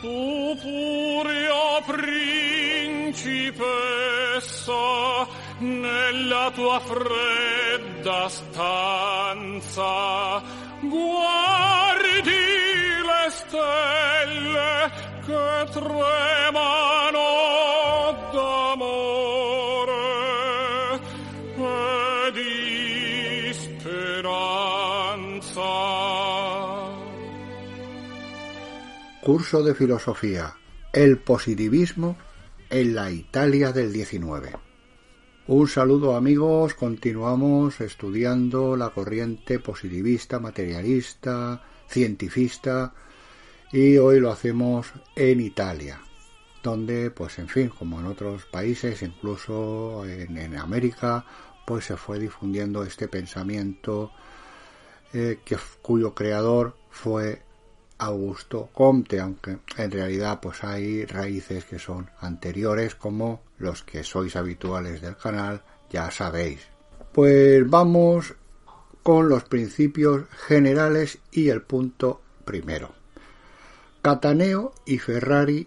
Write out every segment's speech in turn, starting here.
Tu furia principessa, nella tua fredda stanza, guardi le stelle che tremano Curso de Filosofía. El positivismo en la Italia del 19. Un saludo amigos, continuamos estudiando la corriente positivista, materialista, cientifista y hoy lo hacemos en Italia, donde pues en fin, como en otros países, incluso en, América, pues se fue difundiendo este pensamiento eh, que, cuyo creador fue Augusto Comte, aunque en realidad pues hay raíces que son anteriores como los que sois habituales del canal ya sabéis. Pues vamos con los principios generales y el punto primero. Cataneo y Ferrari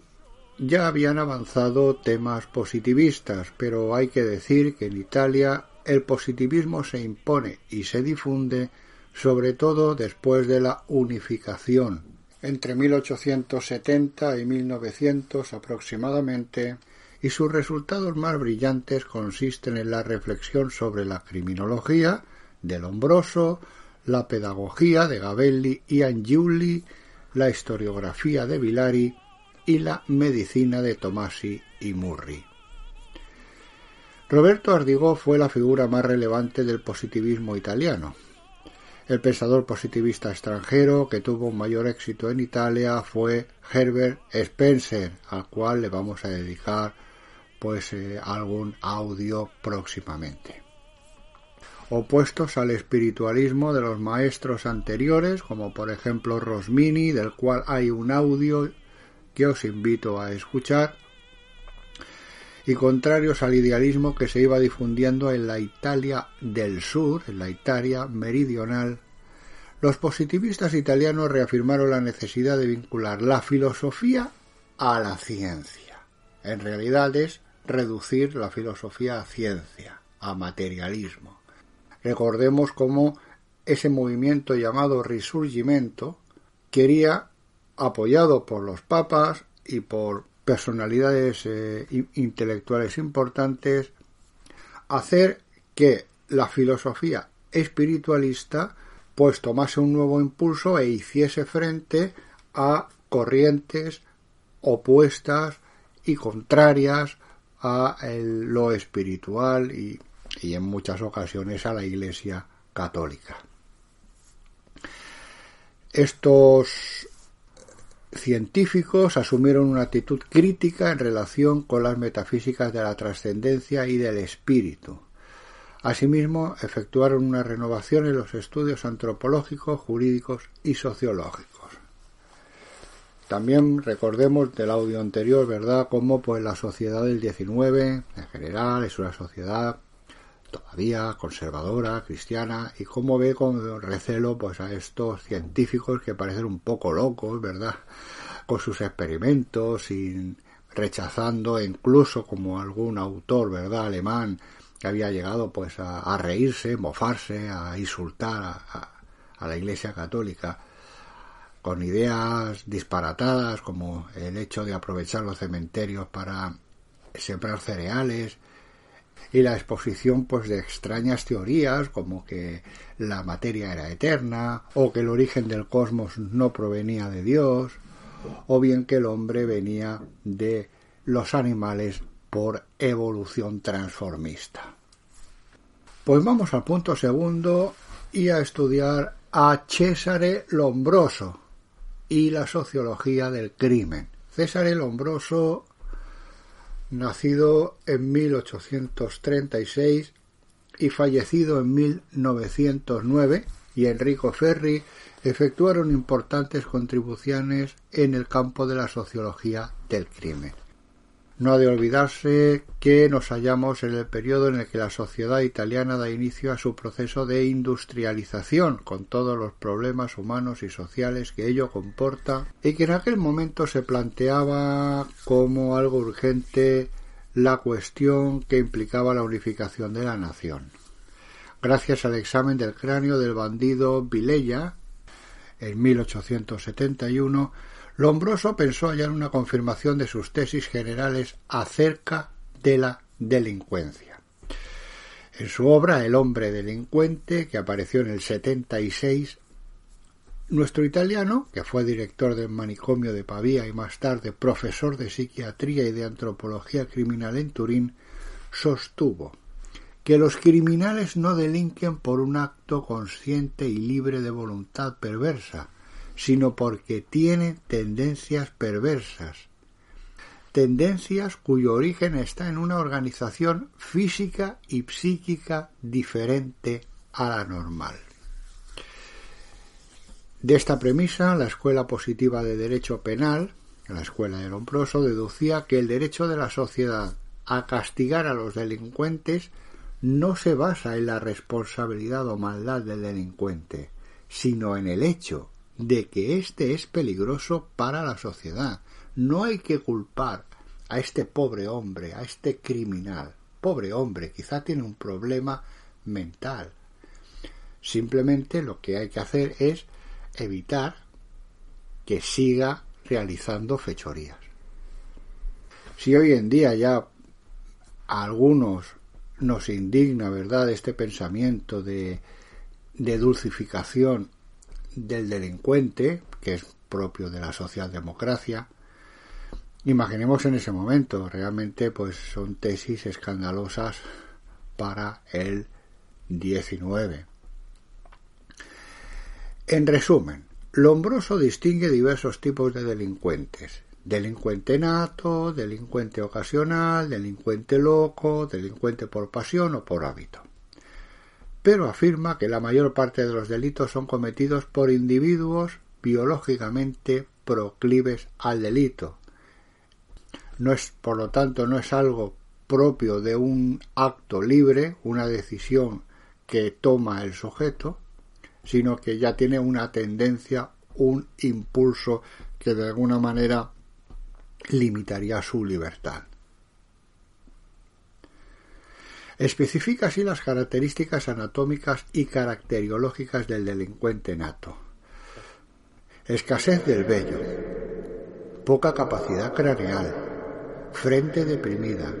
ya habían avanzado temas positivistas, pero hay que decir que en Italia el positivismo se impone y se difunde sobre todo después de la unificación entre 1870 y 1900 aproximadamente, y sus resultados más brillantes consisten en la reflexión sobre la criminología de Lombroso, la pedagogía de Gabelli y Angiuli, la historiografía de Villari y la medicina de Tomasi y Murri. Roberto Ardigó fue la figura más relevante del positivismo italiano. El pensador positivista extranjero que tuvo un mayor éxito en Italia fue Herbert Spencer, al cual le vamos a dedicar pues eh, algún audio próximamente. Opuestos al espiritualismo de los maestros anteriores, como por ejemplo Rosmini, del cual hay un audio que os invito a escuchar, y contrarios al idealismo que se iba difundiendo en la Italia del Sur, en la Italia meridional, los positivistas italianos reafirmaron la necesidad de vincular la filosofía a la ciencia. En realidad es reducir la filosofía a ciencia, a materialismo. Recordemos cómo ese movimiento llamado Risurgimento quería, apoyado por los papas y por personalidades eh, intelectuales importantes, hacer que la filosofía espiritualista pues tomase un nuevo impulso e hiciese frente a corrientes opuestas y contrarias a lo espiritual y, y en muchas ocasiones a la Iglesia católica. Estos científicos asumieron una actitud crítica en relación con las metafísicas de la trascendencia y del espíritu. Asimismo, efectuaron una renovación en los estudios antropológicos, jurídicos y sociológicos. También recordemos del audio anterior, ¿verdad?, cómo pues la sociedad del 19 en general es una sociedad todavía conservadora, cristiana, y cómo ve con recelo pues a estos científicos que parecen un poco locos, ¿verdad?, sus experimentos, sin rechazando incluso como algún autor, ¿verdad?, alemán que había llegado pues a, a reírse, mofarse, a insultar a, a, a la Iglesia Católica con ideas disparatadas como el hecho de aprovechar los cementerios para sembrar cereales y la exposición pues de extrañas teorías como que la materia era eterna o que el origen del cosmos no provenía de Dios o bien que el hombre venía de los animales por evolución transformista. Pues vamos al punto segundo y a estudiar a Cesare Lombroso y la sociología del crimen. César Lombroso, nacido en 1836 y fallecido en 1909, y Enrico Ferri efectuaron importantes contribuciones en el campo de la sociología del crimen. No ha de olvidarse que nos hallamos en el periodo en el que la sociedad italiana da inicio a su proceso de industrialización, con todos los problemas humanos y sociales que ello comporta, y que en aquel momento se planteaba como algo urgente la cuestión que implicaba la unificación de la nación. Gracias al examen del cráneo del bandido Vilella, en 1871, Lombroso pensó hallar una confirmación de sus tesis generales acerca de la delincuencia. En su obra El hombre delincuente, que apareció en el 76, nuestro italiano, que fue director del manicomio de Pavía y más tarde profesor de psiquiatría y de antropología criminal en Turín, sostuvo que los criminales no delinquen por un acto consciente y libre de voluntad perversa, sino porque tiene tendencias perversas, tendencias cuyo origen está en una organización física y psíquica diferente a la normal. De esta premisa, la Escuela Positiva de Derecho Penal, la Escuela de Lombroso, deducía que el derecho de la sociedad a castigar a los delincuentes no se basa en la responsabilidad o maldad del delincuente, sino en el hecho de que éste es peligroso para la sociedad. No hay que culpar a este pobre hombre, a este criminal. Pobre hombre, quizá tiene un problema mental. Simplemente lo que hay que hacer es evitar que siga realizando fechorías. Si hoy en día ya algunos nos indigna, ¿verdad?, este pensamiento de, dulcificación del delincuente, que es propio de la socialdemocracia. Imaginemos en ese momento, realmente pues son tesis escandalosas para el 19. En resumen, Lombroso distingue diversos tipos de delincuentes. Delincuente nato, delincuente ocasional, delincuente loco, delincuente por pasión o por hábito pero afirma que la mayor parte de los delitos son cometidos por individuos biológicamente proclives al delito. No es, por lo tanto, no es algo propio de un acto libre, una decisión que toma el sujeto, sino que ya tiene una tendencia, un impulso que de alguna manera limitaría su libertad. Especifica así las características anatómicas y caracteriológicas del delincuente nato. Escasez del vello, poca capacidad craneal, frente deprimida,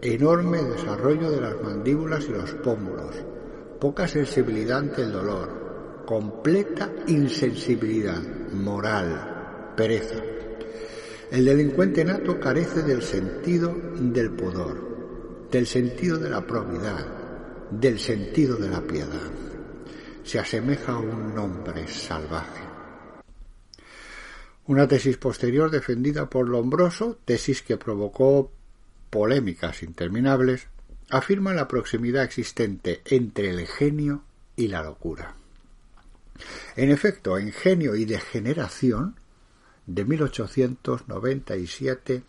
enorme desarrollo de las mandíbulas y los pómulos, poca sensibilidad ante el dolor, completa insensibilidad moral, pereza. El delincuente nato carece del sentido del pudor, del sentido de la probidad, del sentido de la piedad. Se asemeja a un hombre salvaje. Una tesis posterior defendida por Lombroso, tesis que provocó polémicas interminables, afirma la proximidad existente entre el genio y la locura. En efecto, en Genio y Degeneración, de 1897,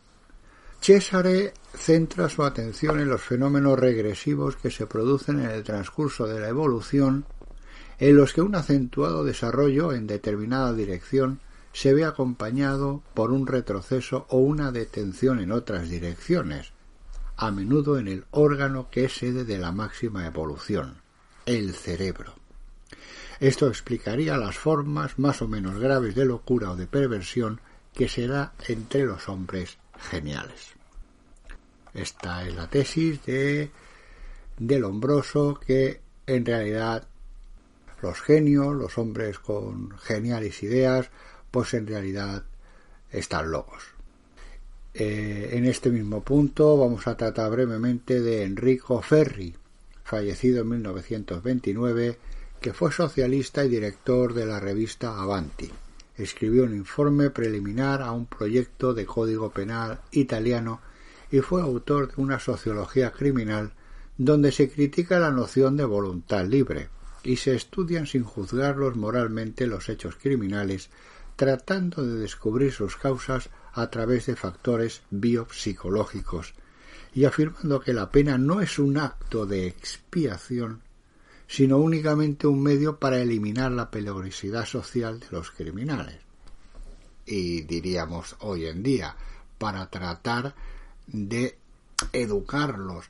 Cesare centra su atención en los fenómenos regresivos que se producen en el transcurso de la evolución, en los que un acentuado desarrollo en determinada dirección se ve acompañado por un retroceso o una detención en otras direcciones, a menudo en el órgano que es sede de la máxima evolución, el cerebro. Esto explicaría las formas más o menos graves de locura o de perversión que se da entre los hombres geniales. Esta es la tesis de, de Lombroso que en realidad los genios, los hombres con geniales ideas, pues en realidad están locos. Eh, en este mismo punto vamos a tratar brevemente de Enrico Ferri, fallecido en 1929, que fue socialista y director de la revista Avanti. Escribió un informe preliminar a un proyecto de código penal italiano y fue autor de una sociología criminal donde se critica la noción de voluntad libre y se estudian sin juzgarlos moralmente los hechos criminales, tratando de descubrir sus causas a través de factores biopsicológicos y afirmando que la pena no es un acto de expiación, sino únicamente un medio para eliminar la peligrosidad social de los criminales. Y diríamos hoy en día, para tratar de educarlos,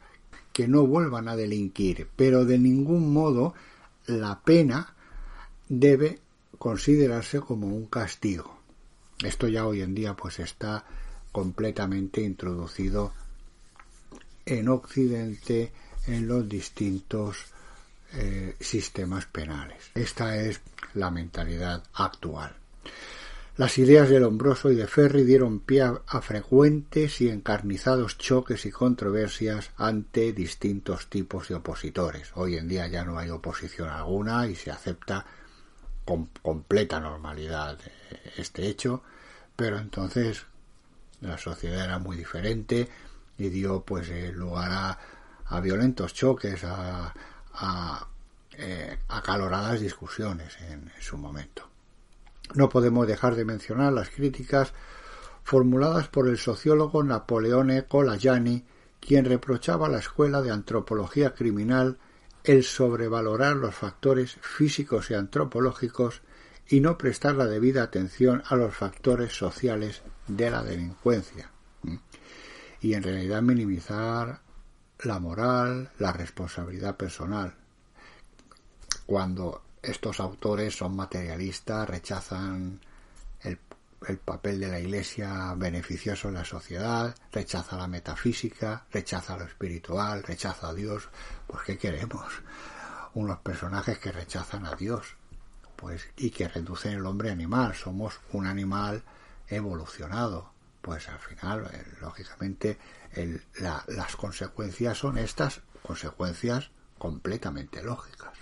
que no vuelvan a delinquir, pero de ningún modo la pena debe considerarse como un castigo. Esto ya hoy en día pues está completamente introducido en Occidente en los distintos eh, sistemas penales. Esta es la mentalidad actual. Las ideas de Lombroso y de Ferri dieron pie a, frecuentes y encarnizados choques y controversias ante distintos tipos de opositores. Hoy en día ya no hay oposición alguna y se acepta con completa normalidad eh, este hecho, pero entonces la sociedad era muy diferente y dio pues eh, lugar a, violentos choques, a, a eh, acaloradas discusiones en su momento. No podemos dejar de mencionar las críticas formuladas por el sociólogo Napoleone Colagiani, quien reprochaba a la Escuela de Antropología Criminal el sobrevalorar los factores físicos y antropológicos y no prestar la debida atención a los factores sociales de la delincuencia. Y en realidad minimizar la moral, la responsabilidad personal. Cuando estos autores son materialistas, rechazan el, papel de la Iglesia beneficioso en la sociedad, rechaza la metafísica, rechaza lo espiritual, rechaza a Dios. Pues ¿qué queremos? Unos personajes que rechazan a Dios, pues y que reducen el hombre animal. Somos un animal evolucionado. Pues al final, eh, lógicamente, las consecuencias son estas consecuencias completamente lógicas.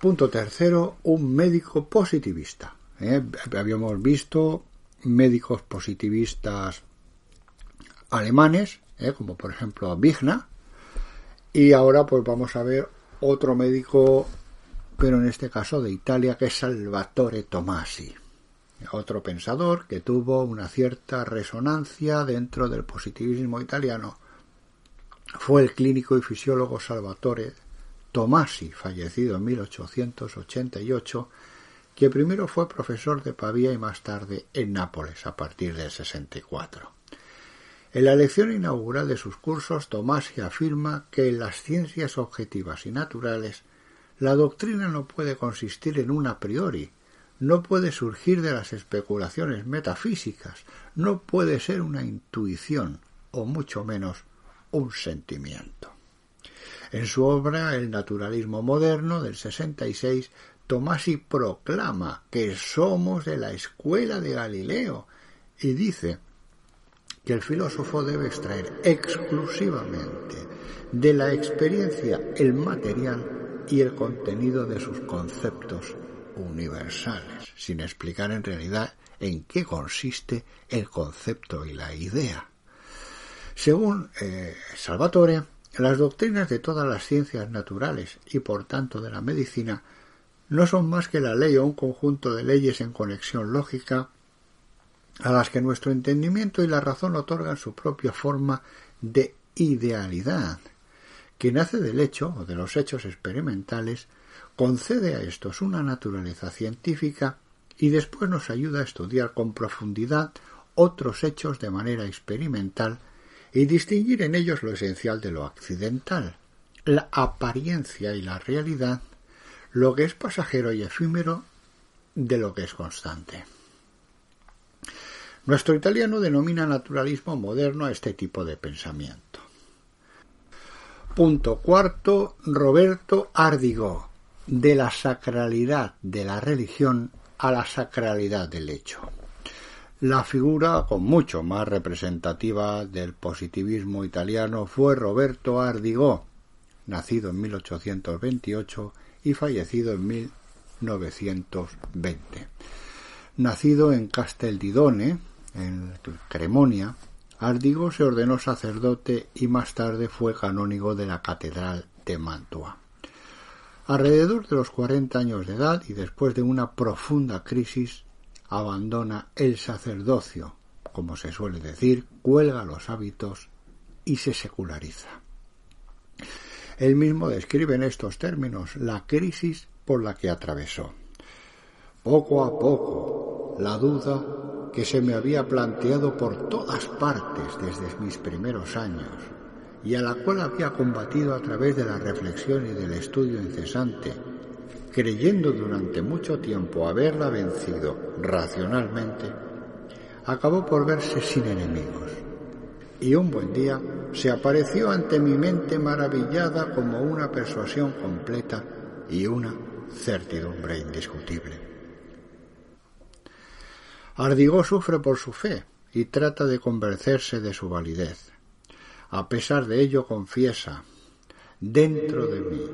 Punto tercero, un médico positivista. ¿eh? Habíamos visto médicos positivistas alemanes, ¿eh? como por ejemplo Vigna, y ahora pues vamos a ver otro médico, pero en este caso de Italia, que es Salvatore Tomasi, otro pensador que tuvo una cierta resonancia dentro del positivismo italiano. Fue el clínico y fisiólogo Salvatore Tomasi, fallecido en 1888, que primero fue profesor de Pavía y más tarde en Nápoles a partir del 64. En la lección inaugural de sus cursos, Tomasi afirma que en las ciencias objetivas y naturales la doctrina no puede consistir en un a priori, no puede surgir de las especulaciones metafísicas, no puede ser una intuición o mucho menos un sentimiento. En su obra El naturalismo moderno del 66, Tomasi proclama que somos de la escuela de Galileo y dice que el filósofo debe extraer exclusivamente de la experiencia el material y el contenido de sus conceptos universales, sin explicar en realidad en qué consiste el concepto y la idea. Según eh, Salvatore, las doctrinas de todas las ciencias naturales y por tanto de la medicina no son más que la ley o un conjunto de leyes en conexión lógica a las que nuestro entendimiento y la razón otorgan su propia forma de idealidad, que nace del hecho o de los hechos experimentales, concede a estos una naturaleza científica y después nos ayuda a estudiar con profundidad otros hechos de manera experimental y distinguir en ellos lo esencial de lo accidental, la apariencia y la realidad, lo que es pasajero y efímero de lo que es constante. Nuestro italiano denomina naturalismo moderno a este tipo de pensamiento. Punto cuarto, Roberto Ardigó, de la sacralidad de la religión a la sacralidad del hecho. La figura con mucho más representativa del positivismo italiano fue Roberto Ardigó, nacido en 1828 y fallecido en 1920. Nacido en Casteldidone, en Cremonia, Ardigo se ordenó sacerdote y más tarde fue canónigo de la Catedral de Mantua. Alrededor de los cuarenta años de edad y después de una profunda crisis, abandona el sacerdocio, como se suele decir, cuelga los hábitos y se seculariza. Él mismo describe en estos términos la crisis por la que atravesó. Poco a poco, la duda que se me había planteado por todas partes desde mis primeros años y a la cual había combatido a través de la reflexión y del estudio incesante, creyendo durante mucho tiempo haberla vencido racionalmente, acabó por verse sin enemigos. Y un buen día se apareció ante mi mente maravillada como una persuasión completa y una certidumbre indiscutible. Ardigó sufre por su fe y trata de convencerse de su validez. A pesar de ello confiesa, dentro de mí,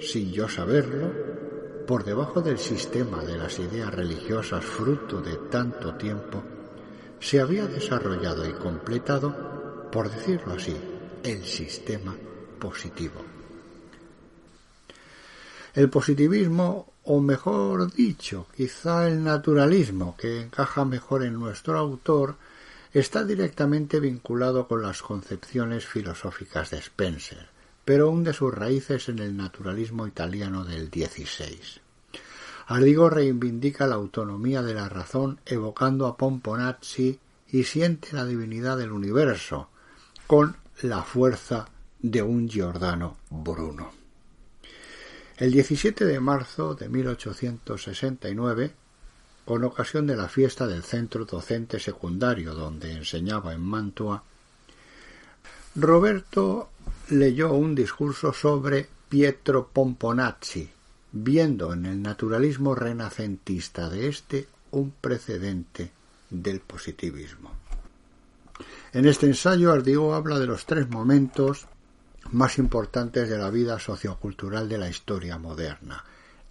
sin yo saberlo, por debajo del sistema de las ideas religiosas fruto de tanto tiempo, se había desarrollado y completado, por decirlo así, el sistema positivo. El positivismo o mejor dicho, quizá el naturalismo, que encaja mejor en nuestro autor, está directamente vinculado con las concepciones filosóficas de Spencer, pero hunde sus raíces en el naturalismo italiano del XVI. Ardigo reivindica la autonomía de la razón evocando a Pomponazzi y siente la divinidad del universo con la fuerza de un Giordano Bruno. El 17 de marzo de 1869, con ocasión de la fiesta del centro docente secundario donde enseñaba en Mantua, Roberto leyó un discurso sobre Pietro Pomponazzi, viendo en el naturalismo renacentista de éste un precedente del positivismo. En este ensayo Ardigo habla de los tres momentos más importantes de la vida sociocultural de la historia moderna,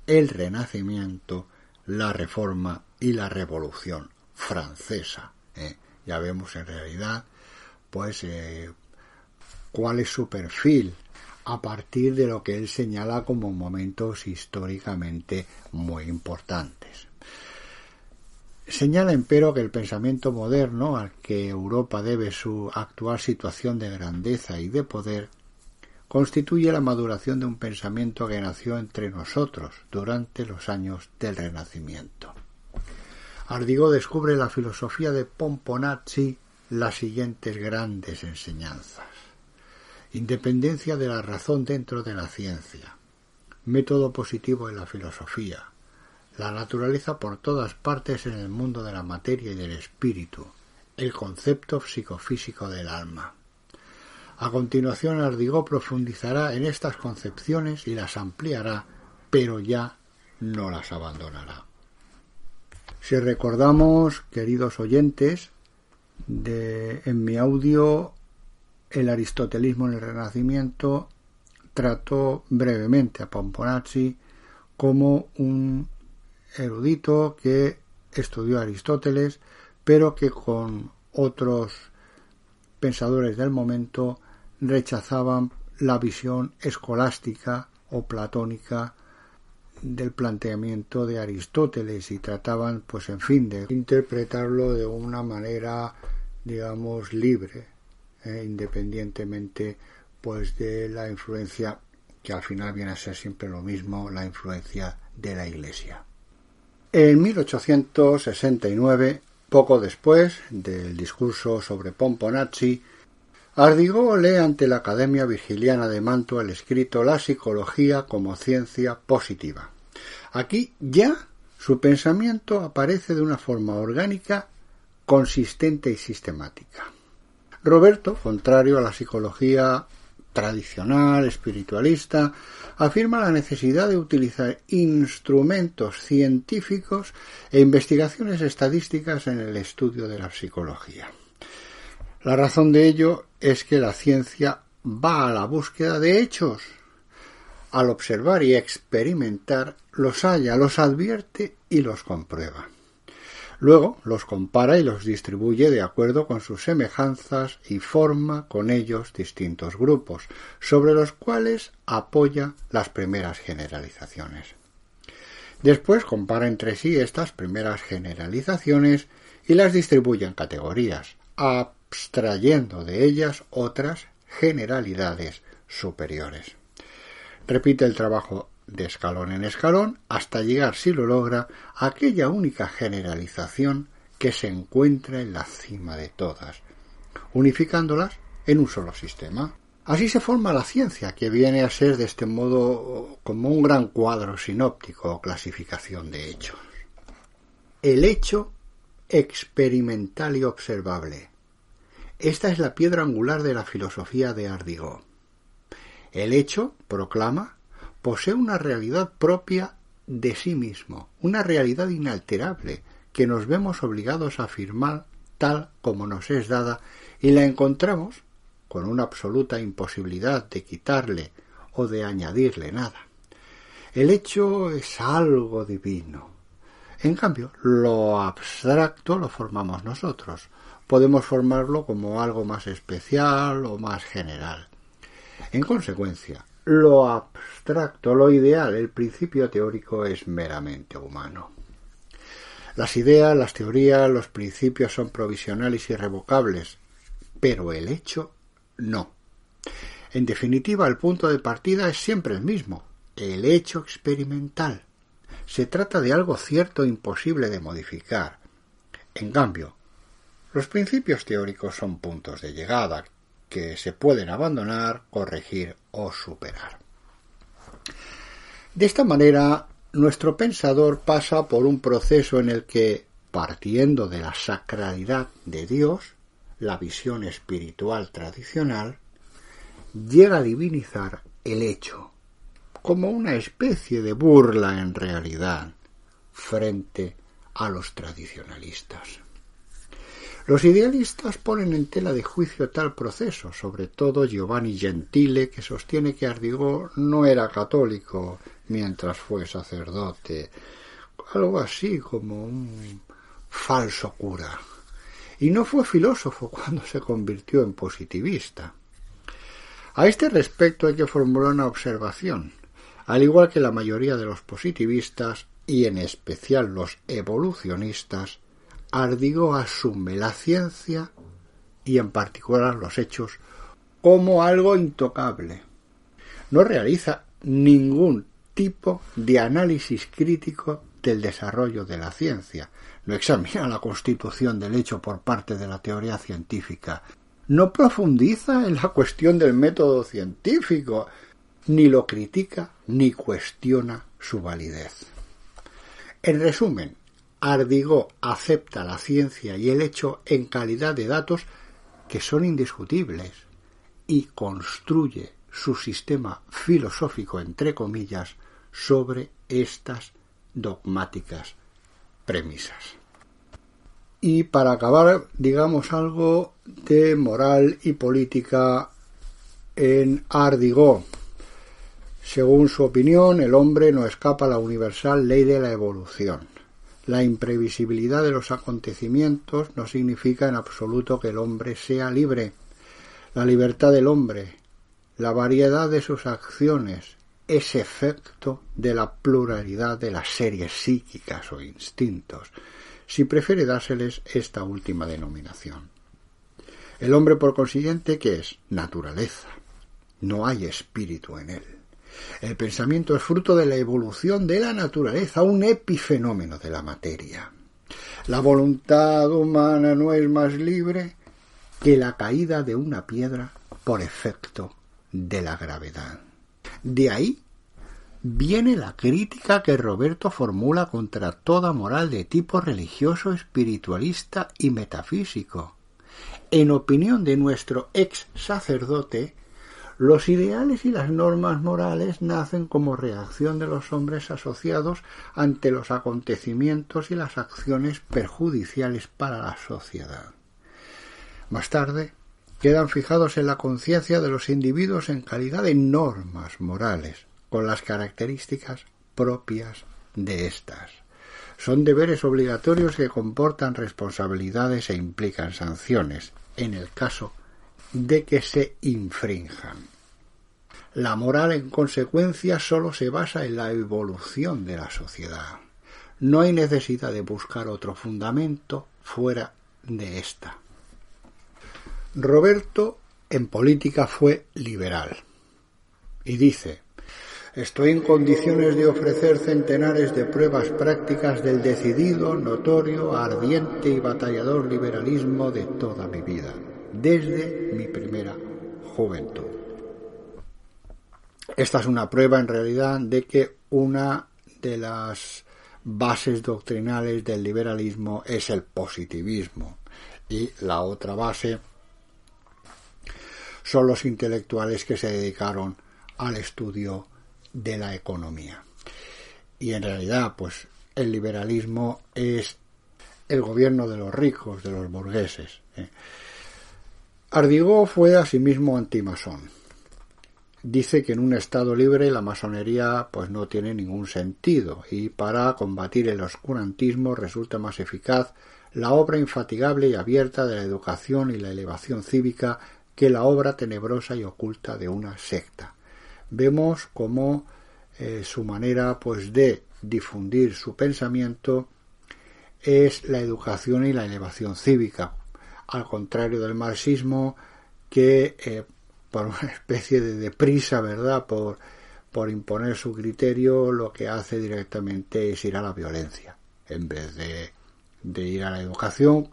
el Renacimiento, la Reforma y la Revolución francesa. ¿eh? Ya vemos en realidad, pues, eh, cuál es su perfil a partir de lo que él señala como momentos históricamente muy importantes. Señala, empero, que el pensamiento moderno al que Europa debe su actual situación de grandeza y de poder constituye la maduración de un pensamiento que nació entre nosotros durante los años del Renacimiento. Ardigo descubre la filosofía de Pomponazzi las siguientes grandes enseñanzas. Independencia de la razón dentro de la ciencia. Método positivo en la filosofía. La naturaleza por todas partes en el mundo de la materia y del espíritu. El concepto psicofísico del alma. A continuación, Ardigó profundizará en estas concepciones y las ampliará, pero ya no las abandonará. Si recordamos, queridos oyentes, de, en mi audio El aristotelismo en el Renacimiento trató brevemente a Pomponazzi como un erudito que estudió a Aristóteles, pero que con otros pensadores del momento rechazaban la visión escolástica o platónica del planteamiento de Aristóteles y trataban, pues en fin, de interpretarlo de una manera, digamos, libre, eh, independientemente, pues de la influencia que al final viene a ser siempre lo mismo, la influencia de la Iglesia. En 1869, poco después del discurso sobre Pomponazzi, Ardigó lee ante la Academia Virgiliana de Mantua el escrito La psicología como ciencia positiva. Aquí ya su pensamiento aparece de una forma orgánica consistente y sistemática. Roberto, contrario a la psicología tradicional, espiritualista, afirma la necesidad de utilizar instrumentos científicos e investigaciones estadísticas en el estudio de la psicología. La razón de ello es que la ciencia va a la búsqueda de hechos. Al observar y experimentar, los halla, los advierte y los comprueba. Luego los compara y los distribuye de acuerdo con sus semejanzas y forma con ellos distintos grupos, sobre los cuales apoya las primeras generalizaciones. Después compara entre sí estas primeras generalizaciones y las distribuye en categorías, abstrayendo de ellas otras generalidades superiores. Repite el trabajo de escalón en escalón hasta llegar, si lo logra, a aquella única generalización que se encuentra en la cima de todas, unificándolas en un solo sistema. Así se forma la ciencia, que viene a ser de este modo como un gran cuadro sinóptico o clasificación de hechos. El hecho experimental y observable. Esta es la piedra angular de la filosofía de Ardigo. El hecho, proclama, posee una realidad propia de sí mismo, una realidad inalterable que nos vemos obligados a afirmar tal como nos es dada y la encontramos con una absoluta imposibilidad de quitarle o de añadirle nada. El hecho es algo divino. En cambio, lo abstracto lo formamos nosotros. Podemos formarlo como algo más especial o más general. En consecuencia, lo abstracto, lo ideal, el principio teórico es meramente humano. Las ideas, las teorías, los principios son provisionales y irrevocables, pero el hecho no. En definitiva, el punto de partida es siempre el mismo, el hecho experimental. Se trata de algo cierto e imposible de modificar. En cambio, los principios teóricos son puntos de llegada que se pueden abandonar, corregir o superar. De esta manera, nuestro pensador pasa por un proceso en el que, partiendo de la sacralidad de Dios, la visión espiritual tradicional, llega a divinizar el hecho, como una especie de burla en realidad frente a los tradicionalistas. Los idealistas ponen en tela de juicio tal proceso, sobre todo Giovanni Gentile, que sostiene que Ardigó no era católico mientras fue sacerdote, algo así como un falso cura, y no fue filósofo cuando se convirtió en positivista. A este respecto hay que formular una observación. Al igual que la mayoría de los positivistas, y en especial los evolucionistas, Ardigo asume la ciencia y en particular los hechos como algo intocable. No realiza ningún tipo de análisis crítico del desarrollo de la ciencia. No examina la constitución del hecho por parte de la teoría científica. No profundiza en la cuestión del método científico, ni lo critica ni cuestiona su validez. En resumen, Ardigó acepta la ciencia y el hecho en calidad de datos que son indiscutibles y construye su sistema filosófico, entre comillas, sobre estas dogmáticas premisas. Y para acabar, digamos algo de moral y política en Ardigó. Según su opinión, el hombre no escapa a la universal ley de la evolución la imprevisibilidad de los acontecimientos no significa en absoluto que el hombre sea libre. La libertad del hombre, la variedad de sus acciones, es efecto de la pluralidad de las series psíquicas o instintos, si prefiere dárseles esta última denominación. El hombre, por consiguiente, ¿qué es? Naturaleza. No hay espíritu en él. El pensamiento es fruto de la evolución de la naturaleza, un epifenómeno de la materia. La voluntad humana no es más libre que la caída de una piedra por efecto de la gravedad. De ahí viene la crítica que Roberto formula contra toda moral de tipo religioso, espiritualista y metafísico. En opinión de nuestro ex sacerdote, los ideales y las normas morales nacen como reacción de los hombres asociados ante los acontecimientos y las acciones perjudiciales para la sociedad. Más tarde, quedan fijados en la conciencia de los individuos en calidad de normas morales, con las características propias de éstas. Son deberes obligatorios que comportan responsabilidades e implican sanciones, en el caso de que se infrinjan. La moral, en consecuencia, sólo se basa en la evolución de la sociedad. No hay necesidad de buscar otro fundamento fuera de esta. Roberto en política fue liberal y dice Estoy en condiciones de ofrecer centenares de pruebas prácticas del decidido, notorio, ardiente y batallador liberalismo de toda mi vida desde mi primera juventud. Esta es una prueba en realidad de que una de las bases doctrinales del liberalismo es el positivismo y la otra base son los intelectuales que se dedicaron al estudio de la economía. Y en realidad, pues el liberalismo es el gobierno de los ricos, de los burgueses. ¿eh? Ardigó fue asimismo antimasón. Dice que en un Estado libre la masonería pues no tiene ningún sentido y para combatir el oscurantismo resulta más eficaz la obra infatigable y abierta de la educación y la elevación cívica que la obra tenebrosa y oculta de una secta. Vemos cómo eh, su manera pues de difundir su pensamiento es la educación y la elevación cívica, al contrario del marxismo, que eh, por una especie de deprisa, ¿verdad?, por, por imponer su criterio, lo que hace directamente es ir a la violencia, en vez de, de ir a la educación,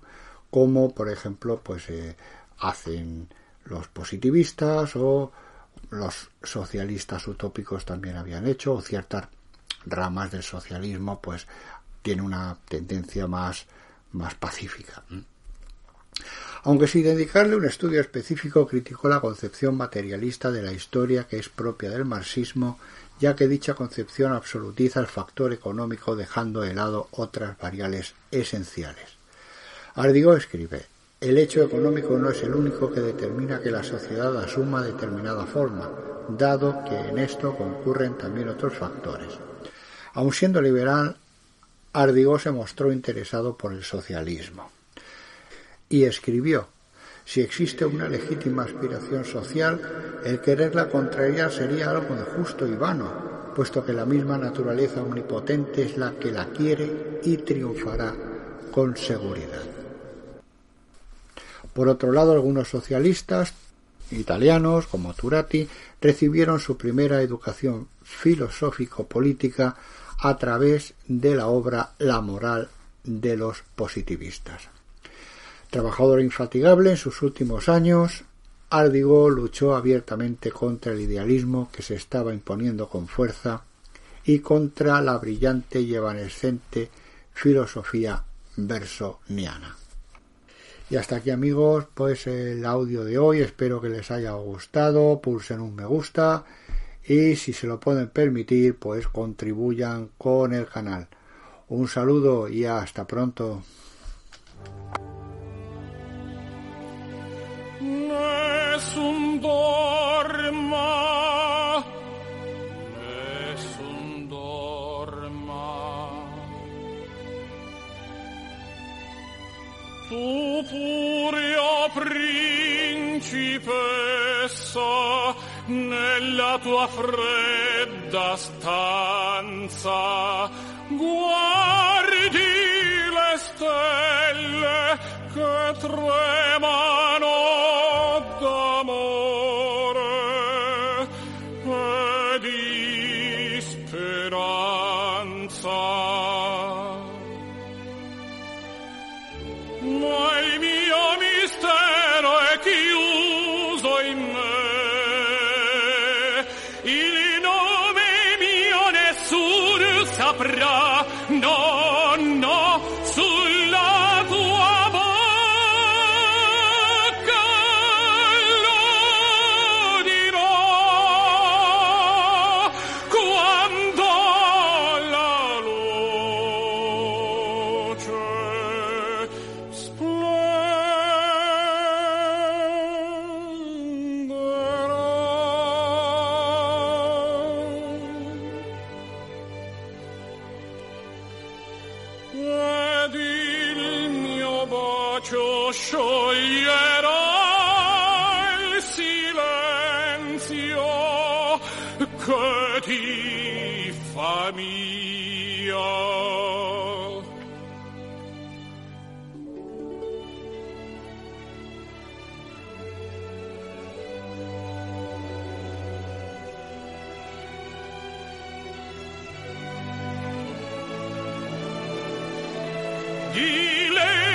como por ejemplo, pues eh, hacen los positivistas o los socialistas utópicos también habían hecho, o ciertas ramas del socialismo, pues tiene una tendencia más, más pacífica. Aunque sin dedicarle un estudio específico criticó la concepción materialista de la historia que es propia del marxismo, ya que dicha concepción absolutiza el factor económico dejando de lado otras variables esenciales. Ardigo escribe el hecho económico no es el único que determina que la sociedad asuma determinada forma, dado que en esto concurren también otros factores. Aun siendo liberal, Ardigo se mostró interesado por el socialismo y escribió si existe una legítima aspiración social, el quererla contraria sería algo injusto y vano, puesto que la misma naturaleza omnipotente es la que la quiere y triunfará con seguridad. Por otro lado, algunos socialistas italianos, como Turati, recibieron su primera educación filosófico-política a través de la obra La moral de los positivistas. Trabajador infatigable en sus últimos años, Ardigo luchó abiertamente contra el idealismo que se estaba imponiendo con fuerza y contra la brillante y evanescente filosofía versoniana. Y hasta aquí amigos, pues el audio de hoy, espero que les haya gustado, pulsen un me gusta y si se lo pueden permitir, pues contribuyan con el canal. Un saludo y hasta pronto. Nella tua fredda stanza guardi le stelle che tremano No! di